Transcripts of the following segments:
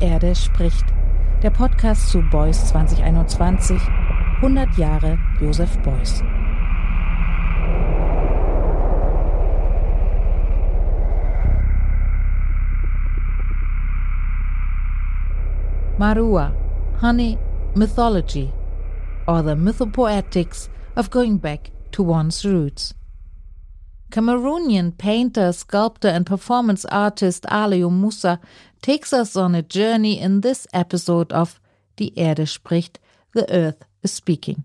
Erde spricht. Der Podcast zu Beuys 2021. 100 Jahre Josef Beuys. Marua, honey, mythology, or the mythopoetics of going back to one's roots. Cameroonian painter, sculptor, and performance artist Aliou Moussa takes us on a journey in this episode of Die Erde spricht, The Earth is Speaking.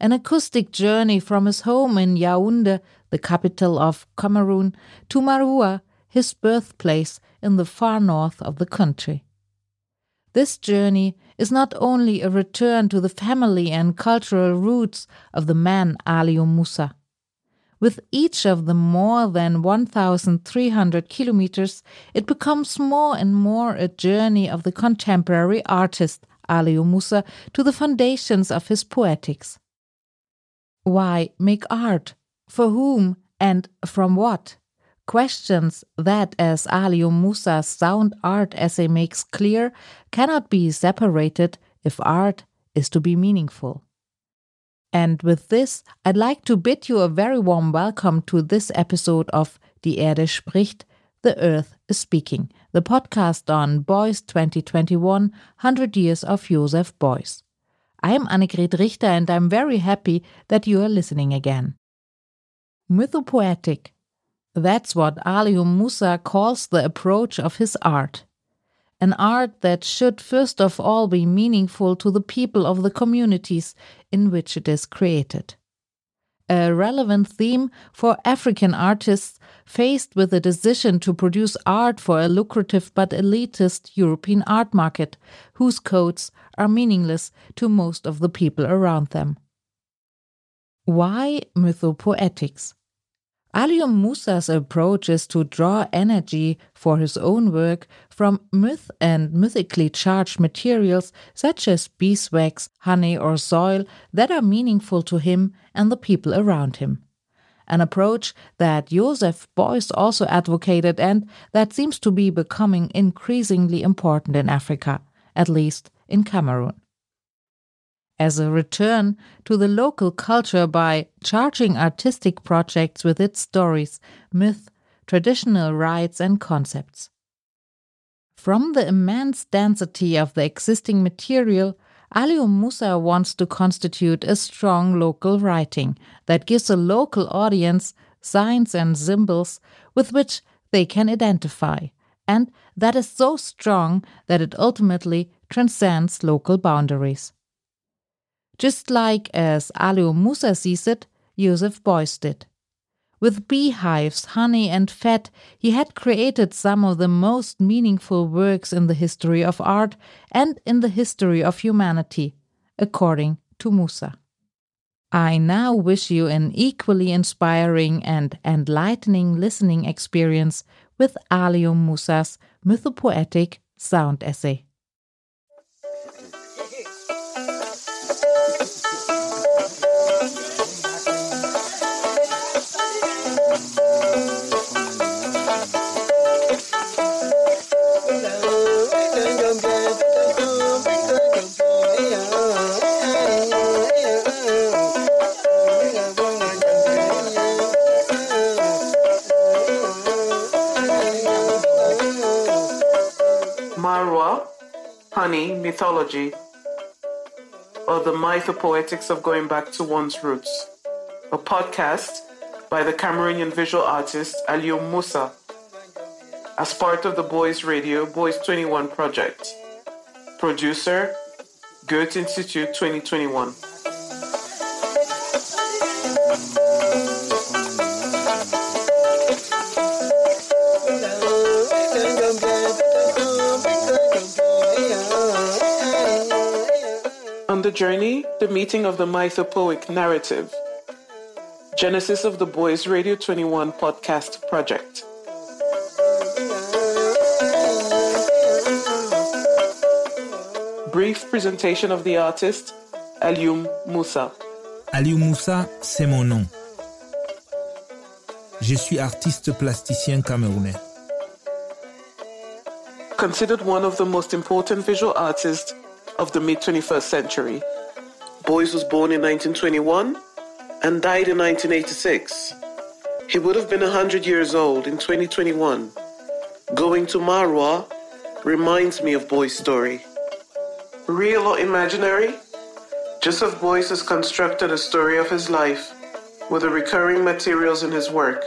An acoustic journey from his home in Yaoundé, the capital of Cameroon, to Maroua, his birthplace in the far north of the country. This journey is not only a return to the family and cultural roots of the man Alioum Moussa, with each of the more than 1,300 kilometers, it becomes more and more a journey of the contemporary artist Alioum Moussa to the foundations of his poetics. Why make art? For whom and from what? Questions that, as Alioum Moussa's sound art essay makes clear, cannot be separated if art is to be meaningful. And with this, I'd like to bid you a very warm welcome to this episode of Die Erde spricht, The Earth is Speaking, the podcast on Beuys 2021 100 Years of Joseph Beuys. I am Annegret Richter and I'm very happy that you are listening again. Mythopoetic. That's what Alioum Moussa calls the approach of his art an art that should first of all be meaningful to the people of the communities in which it is created. A relevant theme for African artists faced with the decision to produce art for a lucrative but elitist European art market, whose codes are meaningless to most of the people around them. Why mythopoetics? Alioum Moussa's approach is to draw energy for his own work from myth and mythically charged materials such as beeswax, honey, or soil that are meaningful to him and the people around him. An approach that Joseph Beuys also advocated and that seems to be becoming increasingly important in Africa, at least in Cameroon as a return to the local culture by charging artistic projects with its stories, myth, traditional rites, and concepts. From the immense density of the existing material, Alioum Moussa wants to constitute a strong local writing that gives a local audience signs and symbols with which they can identify, and that is so strong that it ultimately transcends local boundaries just like as Alioum Moussa sees it, Joseph Beuys did. With beehives, honey, and fat, he had created some of the most meaningful works in the history of art and in the history of humanity, according to Moussa. I now wish you an equally inspiring and enlightening listening experience with Alioum Moussa's mythopoetic sound essay. Mythology, or the mythopoetics of going back to one's roots. A podcast by the Cameroonian visual artist Alioum Moussa as part of the Beuys Radio Beuys 21 project. Producer Goethe Institute 2021. The journey, the meeting of the mythopoeic narrative. Genesis of the Beuys Radio 21 podcast project. Brief presentation of the artist, Alioum Moussa. Alioum Moussa, c'est mon nom. Je suis artiste plasticien camerounais. considered one of the most important visual artists of the mid 21st century. Beuys was born in 1921 and died in 1986. He would have been 100 years old in 2021. Going to Maroua reminds me of Beuys's story. Real or imaginary? Joseph Beuys has constructed a story of his life with the recurring materials in his work.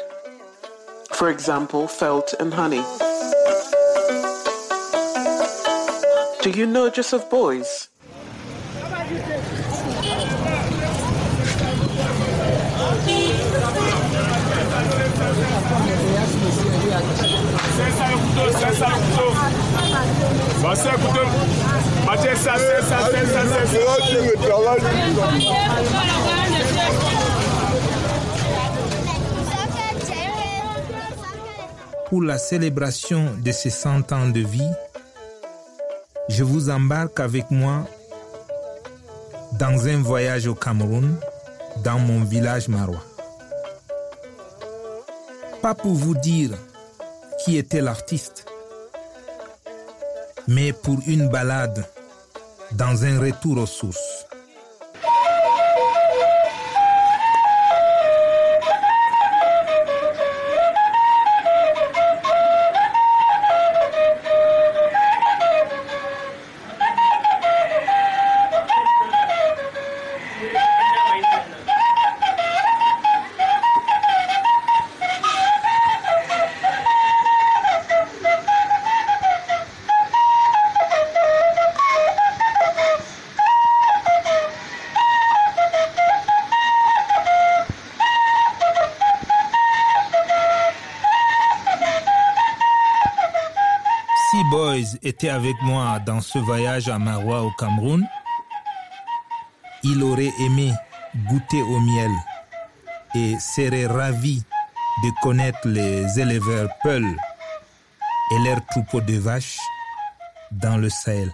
For example, felt and honey. Do you know Joseph Boyce? Pour la célébration de ces 100 ans de vie, je vous embarque avec moi dans un voyage au Cameroun, dans mon village marois. Pas pour vous dire qui était l'artiste, mais pour une balade dans un retour aux sources. Était avec moi dans ce voyage à Marois au Cameroun, il aurait aimé goûter au miel et serait ravi de connaître les éleveurs Peul et leurs troupeaux de vaches dans le Sahel.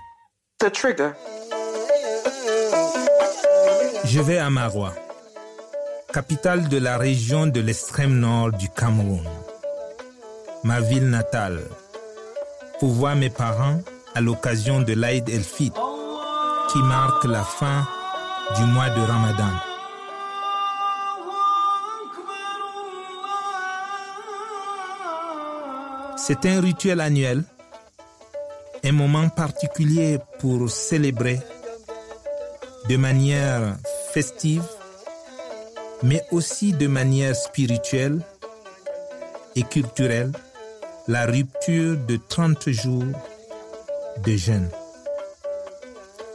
The trigger. Je vais à Marois, capitale de la région de l'extrême nord du Cameroun, ma ville natale, pour voir mes parents à l'occasion de l'Aïd el-Fitr, qui marque la fin du mois de Ramadan. C'est un rituel annuel, un moment particulier pour célébrer de manière festive, mais aussi de manière spirituelle et culturelle, la rupture de 30 jours de jeûne.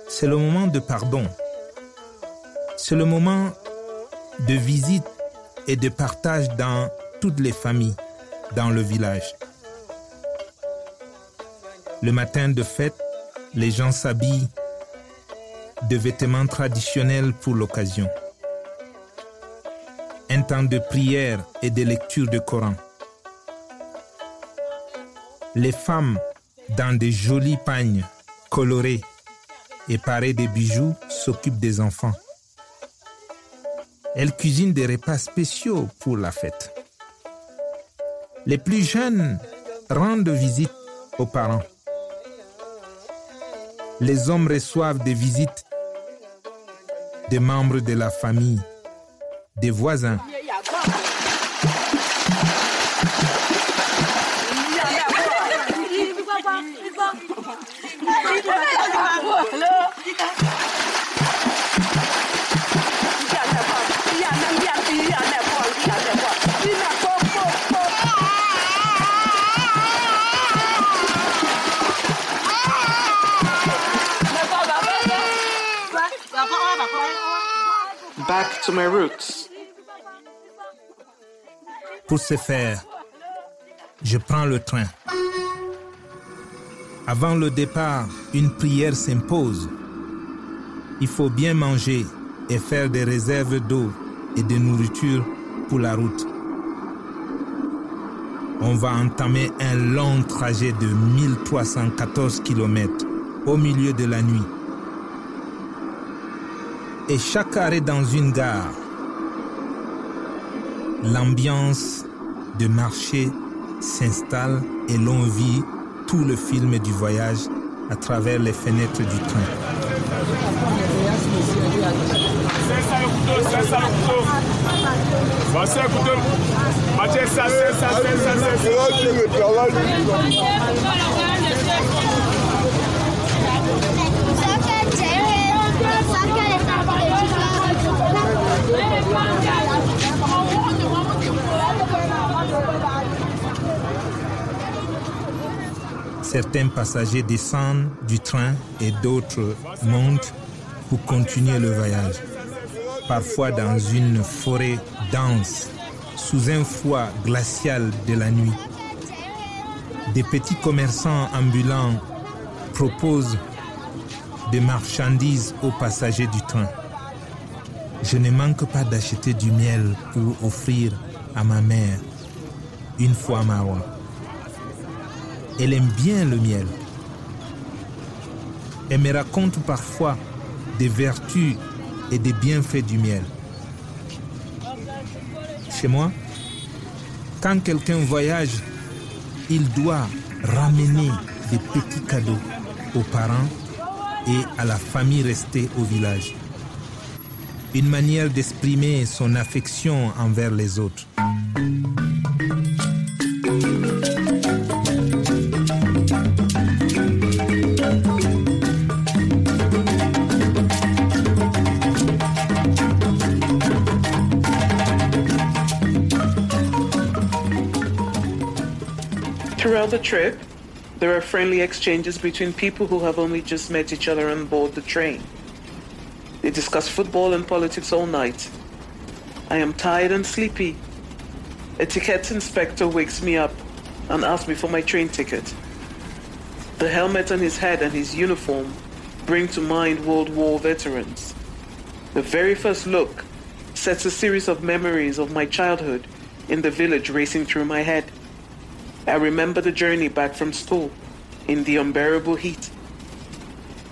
C'est le moment de pardon. C'est le moment de visite et de partage dans toutes les familles, dans le village. Le matin de fête, les gens s'habillent de vêtements traditionnels pour l'occasion. Un temps de prière et de lecture de Coran. Les femmes, dans des jolis pagnes colorés et parés de bijoux, s'occupent des enfants. Elles cuisinent des repas spéciaux pour la fête. Les plus jeunes rendent visite aux parents. Les hommes reçoivent des visites des membres de la famille, des voisins. Pour ce faire, je prends le train. Avant le départ, une prière s'impose. Il faut bien manger et faire des réserves d'eau et de nourriture pour la route. On va entamer un long trajet de 1314 km au milieu de la nuit. Et chaque arrêt dans une gare, l'ambiance de marché s'installe et l'on vit tout le film du voyage à travers les fenêtres du train. Certains passagers descendent du train et d'autres montent pour continuer le voyage. Parfois dans une forêt dense, sous un froid glacial de la nuit. Des petits commerçants ambulants proposent des marchandises aux passagers du train. Je ne manque pas d'acheter du miel pour offrir à ma mère une fois à Marwa. Elle aime bien le miel. Elle me raconte parfois des vertus et des bienfaits du miel. Chez moi, quand quelqu'un voyage, il doit ramener des petits cadeaux aux parents et à la famille restée au village. Une manière d'exprimer son affection envers les autres. The trip, there are friendly exchanges between people who have only just met each other on board the train. They discuss football and politics all night. I am tired and sleepy. A ticket inspector wakes me up and asks me for my train ticket. The helmet on his head and his uniform bring to mind World War veterans. The very first look sets a series of memories of my childhood in the village racing through my head. I remember the journey back from school in the unbearable heat,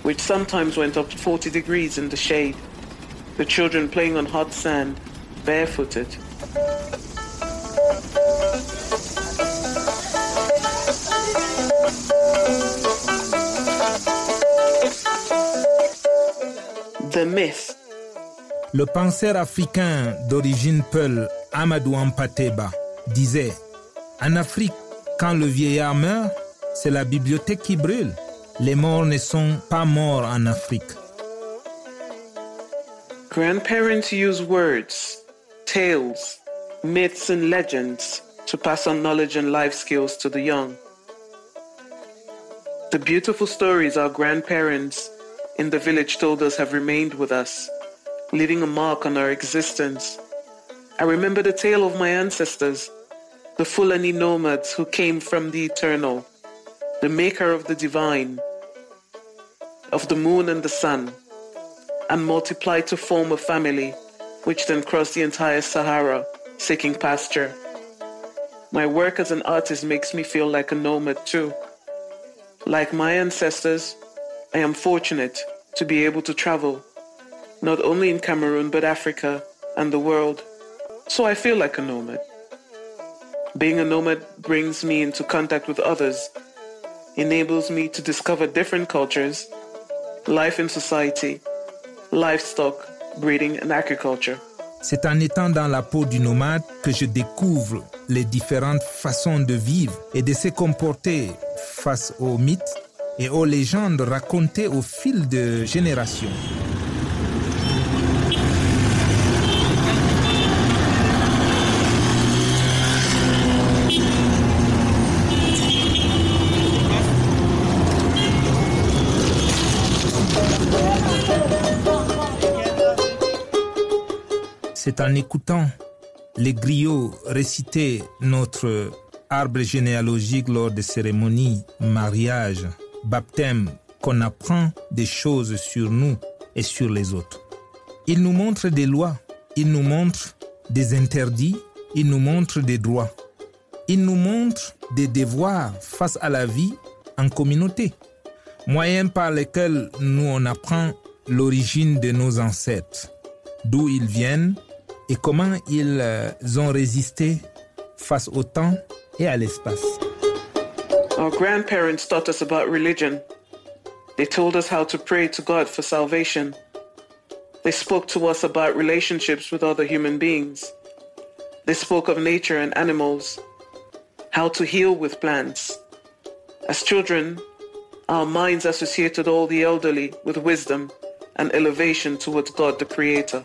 which sometimes went up to 40 degrees in the shade, the children playing on hot sand, barefooted. The myth. Le penseur africain d'origine Peul, Amadou Hampâté Bâ, disait En Afrique, quand le vieillard meurt, c'est la bibliothèque qui brûle. Les morts ne sont pas morts en Afrique. Grandparents use words, tales, myths, and legends to pass on knowledge and life skills to the young. The beautiful stories our grandparents in the village told us have remained with us, leaving a mark on our existence. I remember the tale of my ancestors, the Fulani nomads who came from the eternal, the maker of the divine, of the moon and the sun, and multiplied to form a family, which then crossed the entire Sahara, seeking pasture. My work as an artist makes me feel like a nomad too. Like my ancestors, I am fortunate to be able to travel, not only in Cameroon, but Africa and the world. So I feel like a nomad. Being a nomad brings me into contact with others, enables me to discover different cultures, life in society, livestock, breeding, and agriculture. C'est en étant dans la peau du nomade que je découvre les différentes façons de vivre et de se comporter face aux mythes et aux légendes racontées au fil de générations. C'est en écoutant les griots réciter notre arbre généalogique lors des cérémonies, mariage, baptême, qu'on apprend des choses sur nous et sur les autres. Il nous montre des lois, il nous montre des interdits, il nous montre des droits, il nous montre des devoirs face à la vie en communauté, moyens par lesquels nous on apprend l'origine de nos ancêtres, d'où ils viennent et comment ils euh, ont résisté face au temps et à l'espace. Our grandparents taught us about religion. They told us how to pray to God for salvation. They spoke to us about relationships with other human beings. They spoke of nature and animals, how to heal with plants. As children, our minds associated all the elderly with wisdom and elevation towards God the Creator.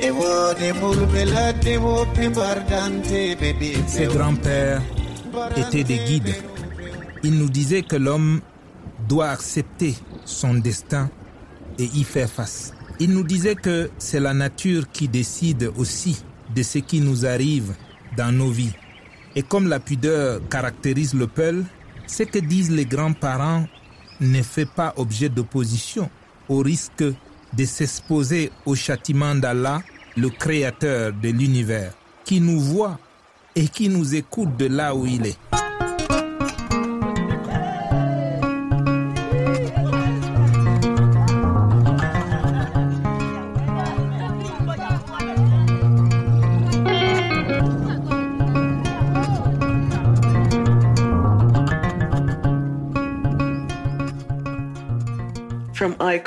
e Ses grands-pères étaient des guides. Ils nous disaient que l'homme doit accepter son destin et y faire face. Ils nous disaient que c'est la nature qui décide aussi de ce qui nous arrive dans nos vies. Et comme la pudeur caractérise le peuple, ce que disent les grands-parents ne fait pas objet d'opposition au risque de s'exposer au châtiment d'Allah, le créateur de l'univers, qui nous voit et qui nous écoute de là où il est.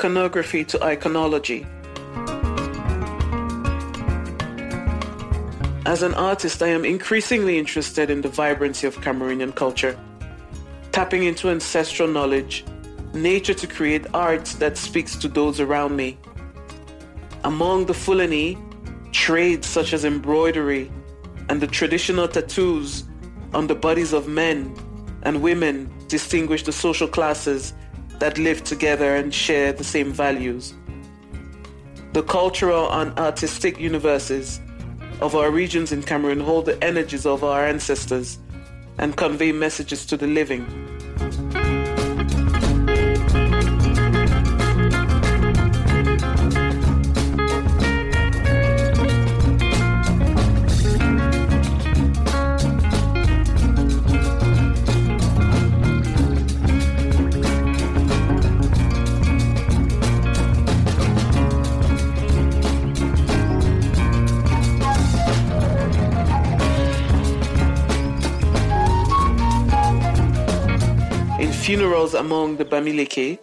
iconography to iconology. As an artist, I am increasingly interested in the vibrancy of Cameroonian culture, tapping into ancestral knowledge, nature to create art that speaks to those around me. Among the Fulani, trades such as embroidery and the traditional tattoos on the bodies of men and women distinguish the social classes that live together and share the same values. The cultural and artistic universes of our regions in Cameroon hold the energies of our ancestors and convey messages to the living. Funerals among the Bamileke,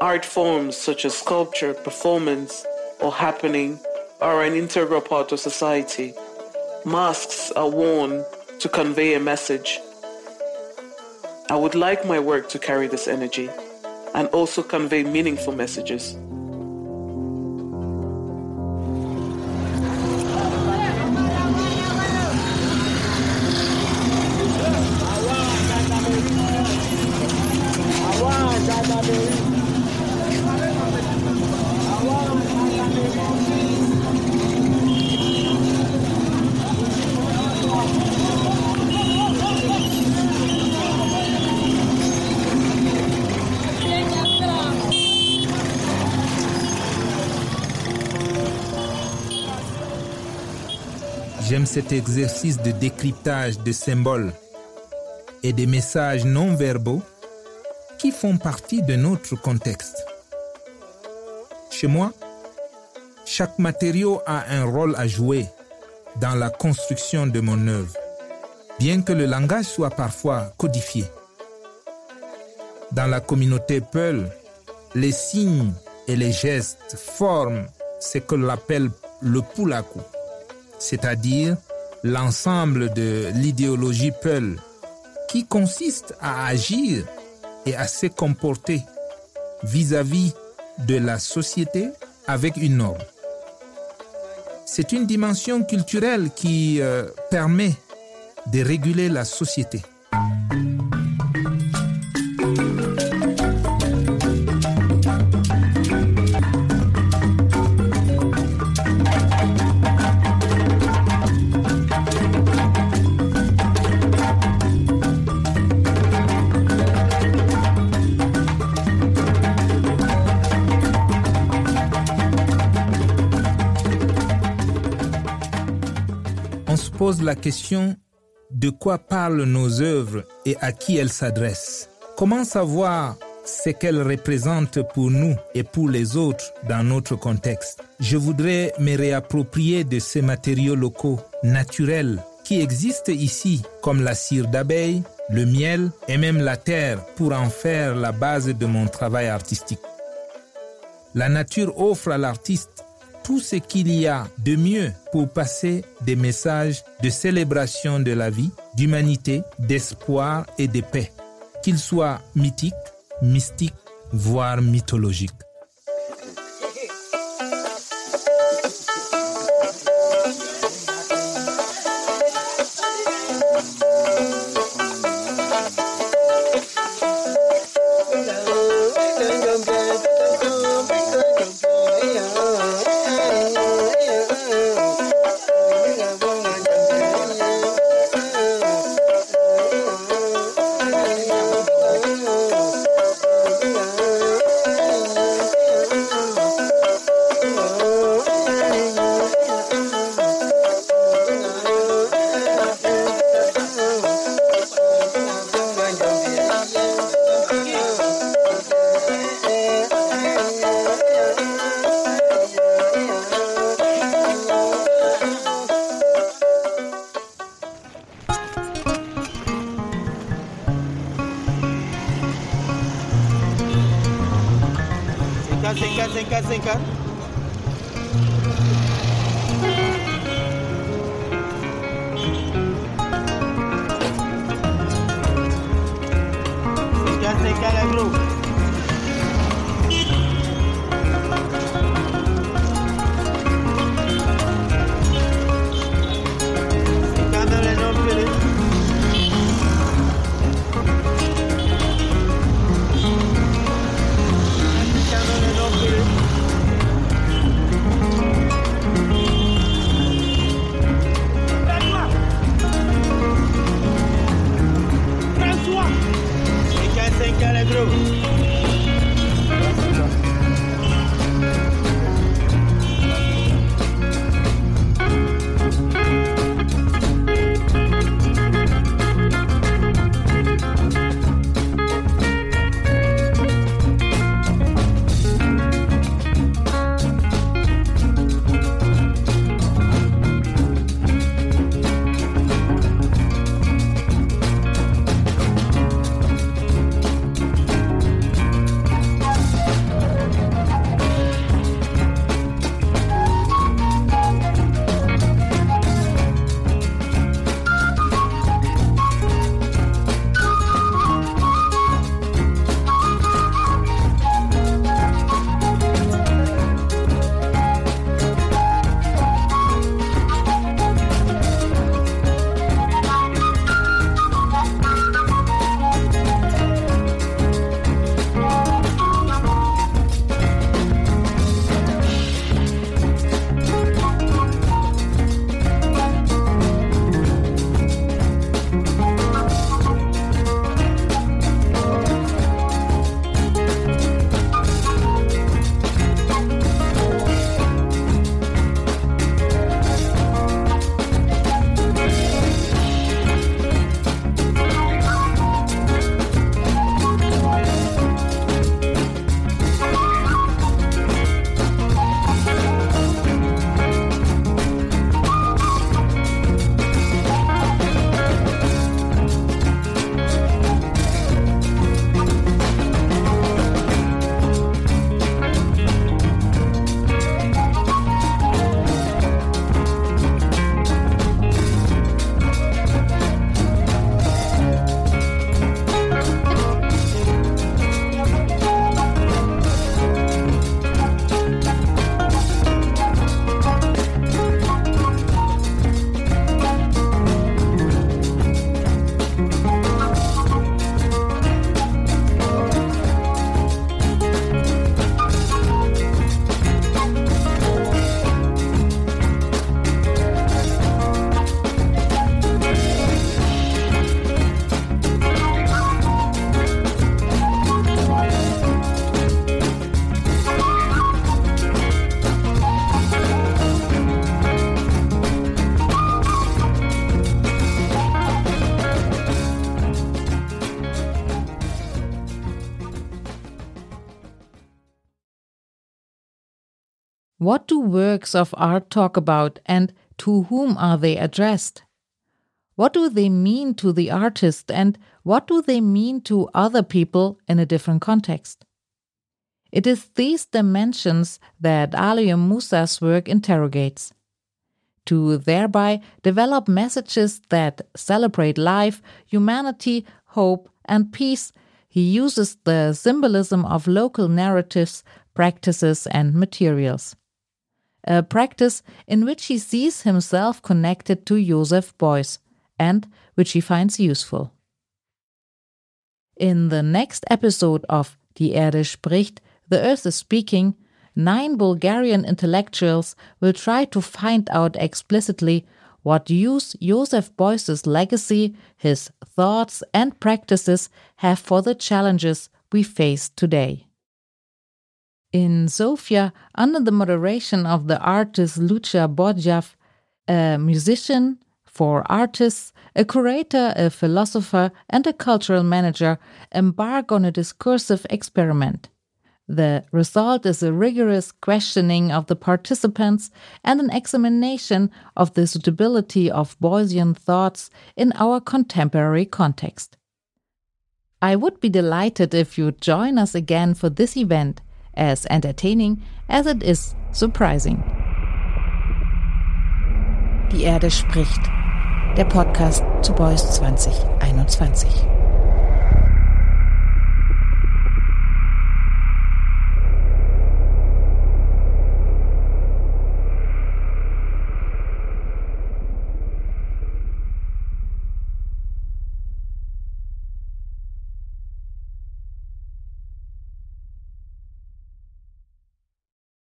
art forms such as sculpture, performance, or happening are an integral part of society. Masks are worn to convey a message. I would like my work to carry this energy and also convey meaningful messages. Cet exercice de décryptage de symboles et des messages non verbaux qui font partie de notre contexte. Chez moi, chaque matériau a un rôle à jouer dans la construction de mon œuvre, bien que le langage soit parfois codifié. Dans la communauté Peul, les signes et les gestes forment ce que l'on appelle le poulakou, c'est-à-dire l'ensemble de l'idéologie Peul qui consiste à agir et à se comporter vis-à-vis de la société avec une norme. C'est une dimension culturelle qui euh, permet de réguler la société. Pose la question de quoi parlent nos œuvres et à qui elles s'adressent? Comment savoir ce qu'elles représentent pour nous et pour les autres dans notre contexte? Je voudrais me réapproprier de ces matériaux locaux, naturels, qui existent ici, comme la cire d'abeille, le miel et même la terre, pour en faire la base de mon travail artistique. La nature offre à l'artiste tout ce qu'il y a de mieux pour passer des messages de célébration de la vie, d'humanité, d'espoir et de paix, qu'ils soient mythiques, mystiques, voire mythologiques. What do works of art talk about and to whom are they addressed? What do they mean to the artist and what do they mean to other people in a different context? It is these dimensions that Alioum Moussa's work interrogates. To thereby develop messages that celebrate life, humanity, hope, and peace, he uses the symbolism of local narratives, practices, and materials. A practice in which he sees himself connected to Joseph Beuys and which he finds useful. In the next episode of Die Erde spricht, The Earth is Speaking, nine Bulgarian intellectuals will try to find out explicitly what use Joseph Beuys's legacy, his thoughts, and practices have for the challenges we face today. In Sofia, under the moderation of the artist Luchezar Boyadjiev, a musician for artists, a curator, a philosopher, and a cultural manager, embark on a discursive experiment. The result is a rigorous questioning of the participants and an examination of the suitability of Beuysian thoughts in our contemporary context. I would be delighted if you join us again for this event, as entertaining as it is surprising. Die Erde spricht. Der Podcast zu Beuys 2021.